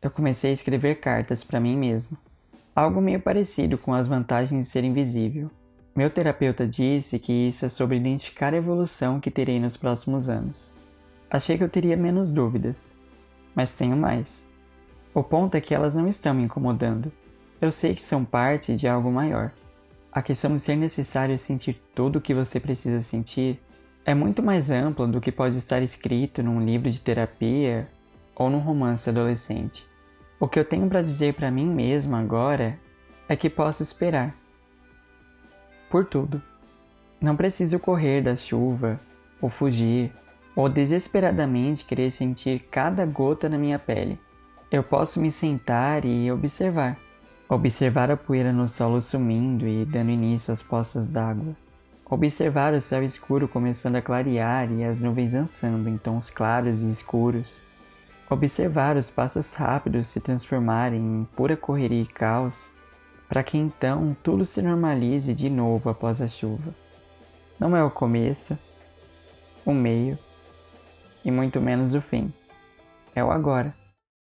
eu comecei a escrever cartas para mim mesmo. Algo meio parecido com as vantagens de ser invisível. Meu terapeuta disse que isso é sobre identificar a evolução que terei nos próximos anos. Achei que eu teria menos dúvidas, mas tenho mais. O ponto é que elas não estão me incomodando. Eu sei que são parte de algo maior. A questão de ser necessário sentir tudo o que você precisa sentir é muito mais ampla do que pode estar escrito num livro de terapia ou num romance adolescente. O que eu tenho para dizer para mim mesmo agora é que posso esperar. Por tudo. Não preciso correr da chuva, ou fugir, ou desesperadamente querer sentir cada gota na minha pele. Eu posso me sentar e observar. Observar a poeira no solo sumindo e dando início às poças d'água. Observar o céu escuro começando a clarear e as nuvens dançando em tons claros e escuros observar os passos rápidos se transformarem em pura correria e caos, para que então tudo se normalize de novo após a chuva. Não é o começo, o meio e muito menos o fim. É o agora.